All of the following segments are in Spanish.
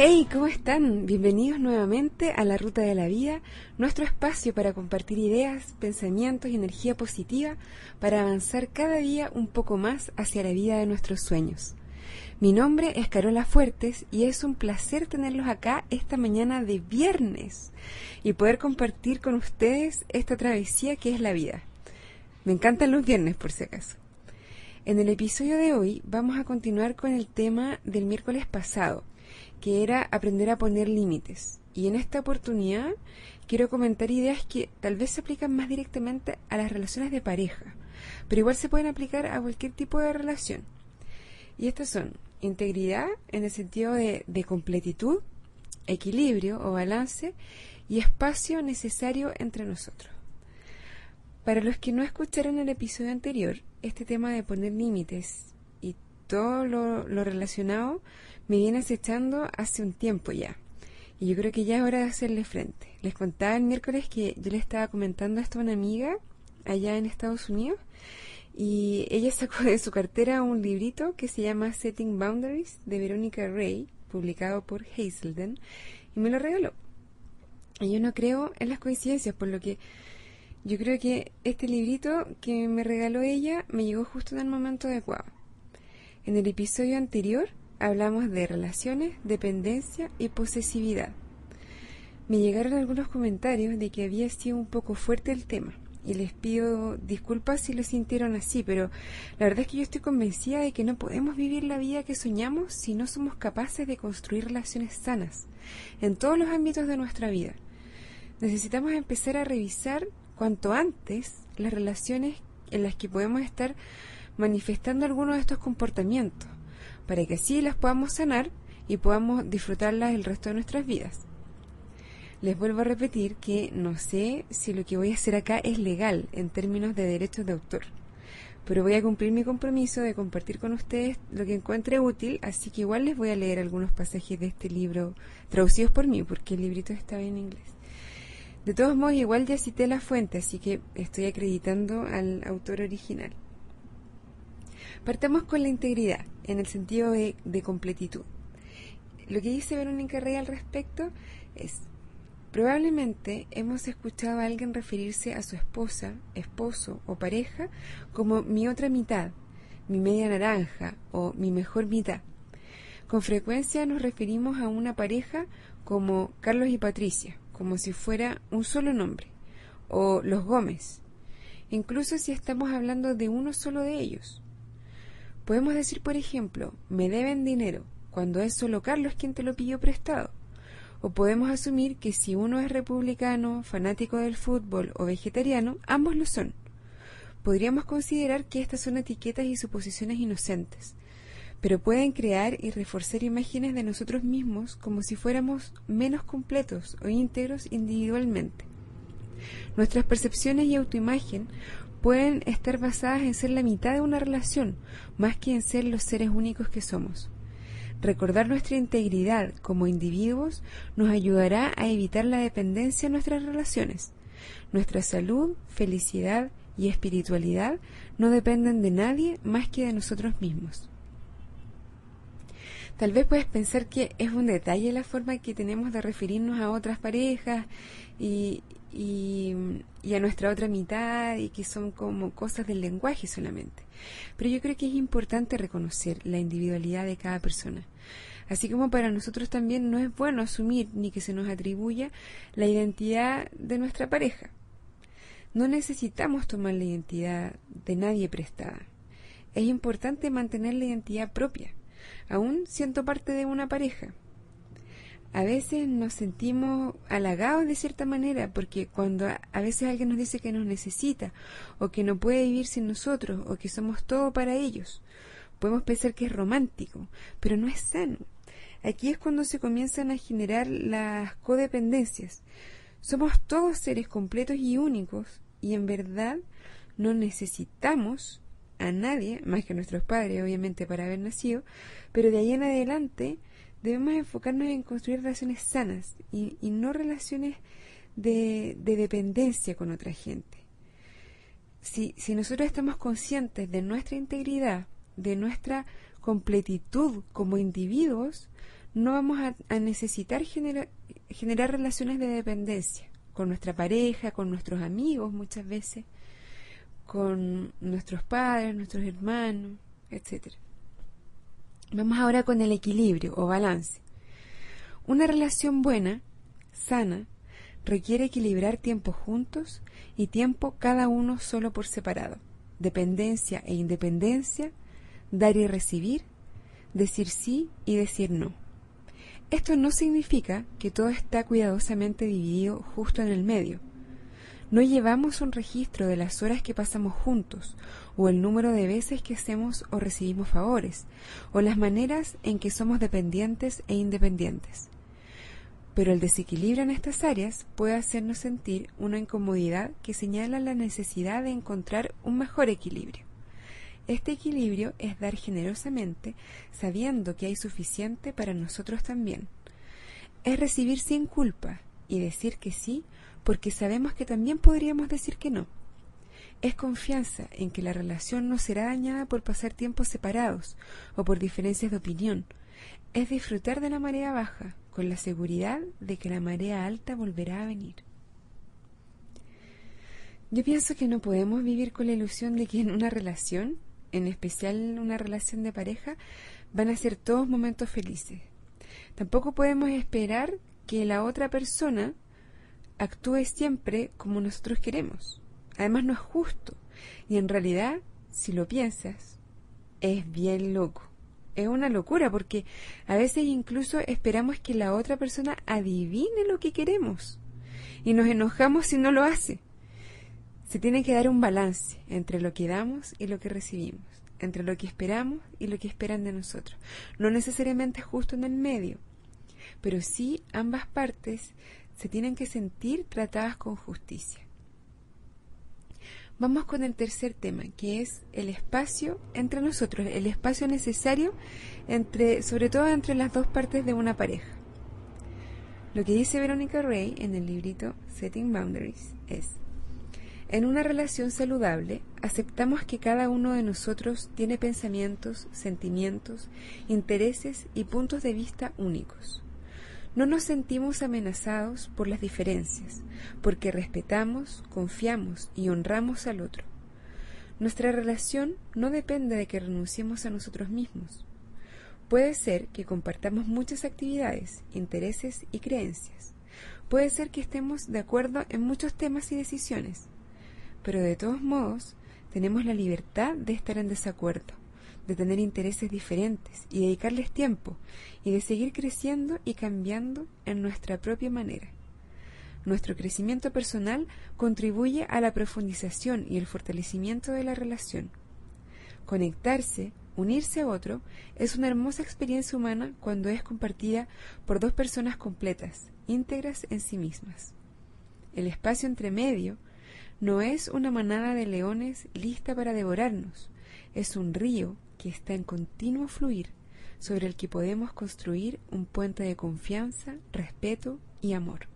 Hey, ¿cómo están? Bienvenidos nuevamente a La Ruta de la Vida, nuestro espacio para compartir ideas, pensamientos y energía positiva para avanzar cada día un poco más hacia la vida de nuestros sueños. Mi nombre es Carola Fuertes y es un placer tenerlos acá esta mañana de viernes y poder compartir con ustedes esta travesía que es la vida. Me encantan los viernes por si acaso. En el episodio de hoy vamos a continuar con el tema del miércoles pasado, que era aprender a poner límites. Y en esta oportunidad quiero comentar ideas que tal vez se aplican más directamente a las relaciones de pareja, pero igual se pueden aplicar a cualquier tipo de relación. Y estas son integridad en el sentido de, de completitud, equilibrio o balance y espacio necesario entre nosotros. Para los que no escucharon el episodio anterior, este tema de poner límites todo lo, relacionado me viene acechando hace un tiempo ya. Y yo creo que ya es hora de hacerle frente. Les contaba el miércoles que yo le estaba comentando esto a una amiga allá en Estados Unidos y ella sacó de su cartera un librito que se llama Setting Boundaries de Verónica Ray, publicado por Hazelden, y me lo regaló. Y yo no creo en las coincidencias, por lo que yo creo que este librito que me regaló ella me llegó justo en el momento adecuado. En el episodio anterior hablamos de relaciones, dependencia y posesividad. Me llegaron algunos comentarios de que había sido un poco fuerte el tema y les pido disculpas si lo sintieron así, pero la verdad es que yo estoy convencida de que no podemos vivir la vida que soñamos si no somos capaces de construir relaciones sanas en todos los ámbitos de nuestra vida. Necesitamos empezar a revisar cuanto antes las relaciones en las que podemos estar manifestando algunos de estos comportamientos para que así las podamos sanar y podamos disfrutarlas el resto de nuestras vidas. Les vuelvo a repetir que no sé si lo que voy a hacer acá es legal en términos de derechos de autor, pero voy a cumplir mi compromiso de compartir con ustedes lo que encuentre útil, así que igual les voy a leer algunos pasajes de este libro traducidos por mí, porque el librito está en inglés. De todos modos, igual ya cité la fuente, así que estoy acreditando al autor original. Partamos con la integridad, en el sentido de, completitud. Lo que dice Verónica Rey al respecto es, probablemente hemos escuchado a alguien referirse a su esposa, esposo o pareja como mi otra mitad, mi media naranja o mi mejor mitad. Con frecuencia nos referimos a una pareja como Carlos y Patricia, como si fuera un solo nombre, o los Gómez, incluso si estamos hablando de uno solo de ellos. Podemos decir, por ejemplo, me deben dinero, cuando es solo Carlos quien te lo pidió prestado. O podemos asumir que si uno es republicano, fanático del fútbol o vegetariano, ambos lo son. Podríamos considerar que estas son etiquetas y suposiciones inocentes, pero pueden crear y reforzar imágenes de nosotros mismos como si fuéramos menos completos o íntegros individualmente. Nuestras percepciones y autoimagen pueden estar basadas en ser la mitad de una relación, más que en ser los seres únicos que somos. Recordar nuestra integridad como individuos nos ayudará a evitar la dependencia en nuestras relaciones. Nuestra salud, felicidad y espiritualidad no dependen de nadie más que de nosotros mismos. Tal vez puedes pensar que es un detalle la forma que tenemos de referirnos a otras parejas y, y, a nuestra otra mitad y que son como cosas del lenguaje solamente. Pero yo creo que es importante reconocer la individualidad de cada persona. Así como para nosotros también no es bueno asumir ni que se nos atribuya la identidad de nuestra pareja. No necesitamos tomar la identidad de nadie prestada. Es importante mantener la identidad propia, aún siendo parte de una pareja a veces nos sentimos halagados de cierta manera porque cuando a veces alguien nos dice que nos necesita o que no puede vivir sin nosotros o que somos todo para ellos, podemos pensar que es romántico, pero no es sano. Aquí es cuando se comienzan a generar las codependencias. Somos todos seres completos y únicos y en verdad no necesitamos a nadie, más que a nuestros padres obviamente para haber nacido, pero de ahí en adelante debemos enfocarnos en construir relaciones sanas y, no relaciones de, dependencia con otra gente. Si, si nosotros estamos conscientes de nuestra integridad, de nuestra completitud como individuos, no vamos a, necesitar generar relaciones de dependencia con nuestra pareja, con nuestros amigos muchas veces, con nuestros padres, nuestros hermanos, etc. Vamos ahora con el equilibrio o balance. Una relación buena, sana, requiere equilibrar tiempo juntos y tiempo cada uno solo por separado, dependencia e independencia, dar y recibir, decir sí y decir no. Esto no significa que todo está cuidadosamente dividido justo en el medio. No llevamos un registro de las horas que pasamos juntos, o el número de veces que hacemos o recibimos favores, o las maneras en que somos dependientes e independientes. Pero el desequilibrio en estas áreas puede hacernos sentir una incomodidad que señala la necesidad de encontrar un mejor equilibrio. Este equilibrio es dar generosamente sabiendo que hay suficiente para nosotros también. Es recibir sin culpa y decir que sí porque sabemos que también podríamos decir que no. Es confianza en que la relación no será dañada por pasar tiempos separados o por diferencias de opinión. Es disfrutar de la marea baja con la seguridad de que la marea alta volverá a venir. Yo pienso que no podemos vivir con la ilusión de que en una relación en especial una relación de pareja, van a ser todos momentos felices. Tampoco podemos esperar que la otra persona actúe siempre como nosotros queremos. Además no es justo. Y en realidad, si lo piensas, es bien loco. Es una locura porque a veces incluso esperamos que la otra persona adivine lo que queremos. Y nos enojamos si no lo hace. Se tiene que dar un balance entre lo que damos y lo que recibimos, entre lo que esperamos y lo que esperan de nosotros. No necesariamente justo en el medio, pero sí ambas partes se tienen que sentir tratadas con justicia. Vamos con el tercer tema, que es el espacio entre nosotros, el espacio necesario entre, sobre todo entre las dos partes de una pareja. Lo que dice Verónica Ray en el librito Setting Boundaries es en una relación saludable, aceptamos que cada uno de nosotros tiene pensamientos, sentimientos, intereses y puntos de vista únicos. No nos sentimos amenazados por las diferencias, porque respetamos, confiamos y honramos al otro. Nuestra relación no depende de que renunciemos a nosotros mismos. Puede ser que compartamos muchas actividades, intereses y creencias. Puede ser que estemos de acuerdo en muchos temas y decisiones pero de todos modos tenemos la libertad de estar en desacuerdo, de tener intereses diferentes y dedicarles tiempo y de seguir creciendo y cambiando en nuestra propia manera. Nuestro crecimiento personal contribuye a la profundización y el fortalecimiento de la relación. Conectarse, unirse a otro, es una hermosa experiencia humana cuando es compartida por dos personas completas, íntegras en sí mismas. El espacio entre medio no es una manada de leones lista para devorarnos, es un río que está en continuo fluir, sobre el que podemos construir un puente de confianza, respeto y amor.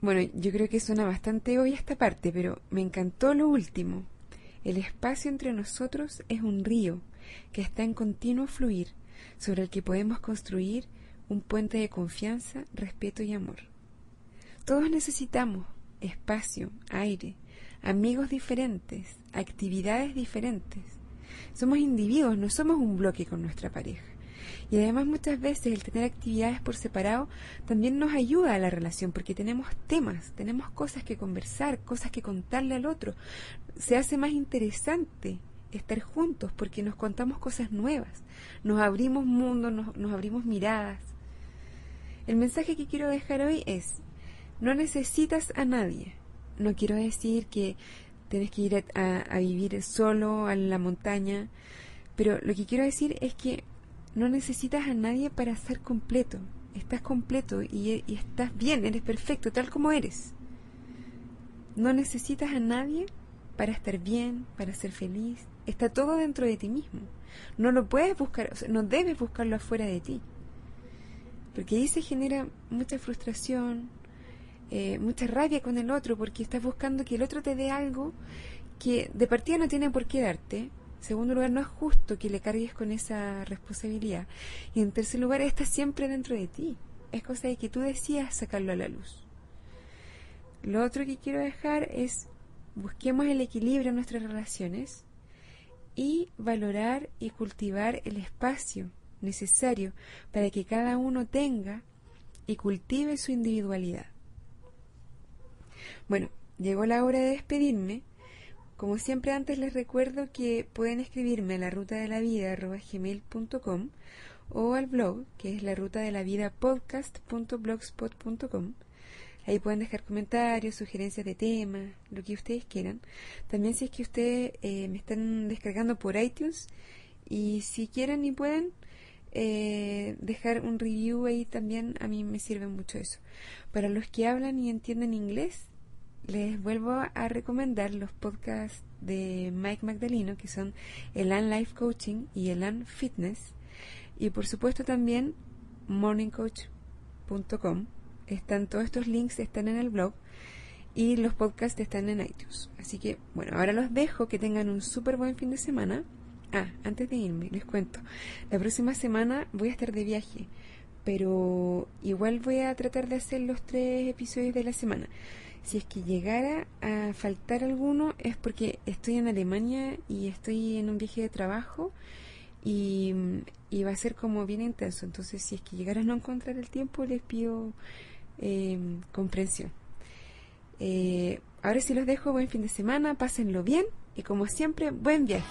Bueno, yo creo que suena bastante hoy esta parte, pero me encantó lo último. El espacio entre nosotros es un río que está en continuo fluir, sobre el que podemos construir un puente de confianza, respeto y amor. Todos necesitamos espacio, aire, amigos diferentes, actividades diferentes. Somos individuos, no somos un bloque con nuestra pareja. Y además muchas veces el tener actividades por separado también nos ayuda a la relación porque tenemos temas, tenemos cosas que conversar, cosas que contarle al otro. Se hace más interesante estar juntos porque nos contamos cosas nuevas, nos abrimos mundo, nos, nos abrimos miradas. El mensaje que quiero dejar hoy es, no necesitas a nadie. No quiero decir que tienes que ir a, vivir solo a la montaña, pero lo que quiero decir es que no necesitas a nadie para ser completo. Estás completo y, y estás bien, eres perfecto, tal como eres. No necesitas a nadie para estar bien, para ser feliz. Está todo dentro de ti mismo. No lo puedes buscar, no debes buscarlo afuera de ti. Porque ahí se genera mucha frustración, eh, mucha rabia con el otro porque estás buscando que el otro te dé algo que de partida no tiene por qué darte segundo lugar, no es justo que le cargues con esa responsabilidad. Y en tercer lugar, está siempre dentro de ti. Es cosa de que tú decidas sacarlo a la luz. Lo otro que quiero dejar es busquemos el equilibrio en nuestras relaciones y valorar y cultivar el espacio necesario para que cada uno tenga y cultive su individualidad. Bueno, llegó la hora de despedirme. Como siempre antes les recuerdo que pueden escribirme a la ruta de la vida gmail.com o al blog que es la ruta de la vida podcast.blogspot.com. Ahí pueden dejar comentarios, sugerencias de temas, lo que ustedes quieran. También si es que ustedes eh, me están descargando por iTunes y si quieren y pueden eh, dejar un review ahí también, a mí me sirve mucho eso. Para los que hablan y entienden inglés, les vuelvo a recomendar los podcasts de Mike Magdaleno, que son el An Life Coaching y el An Fitness. Y por supuesto también morningcoach.com están todos estos links están en el blog y los podcasts están en iTunes. Así que, bueno, ahora los dejo, que tengan un súper buen fin de semana. Ah, antes de irme, les cuento. La próxima semana voy a estar de viaje, pero igual voy a tratar de hacer los tres episodios de la semana. Si es que llegara a faltar alguno es porque estoy en Alemania y estoy en un viaje de trabajo y, va a ser como bien intenso. Entonces, si es que llegara a no encontrar el tiempo, les pido Em, comprensión. Eh, ahora sí los dejo, buen fin de semana, pásenlo bien y como siempre, buen viaje.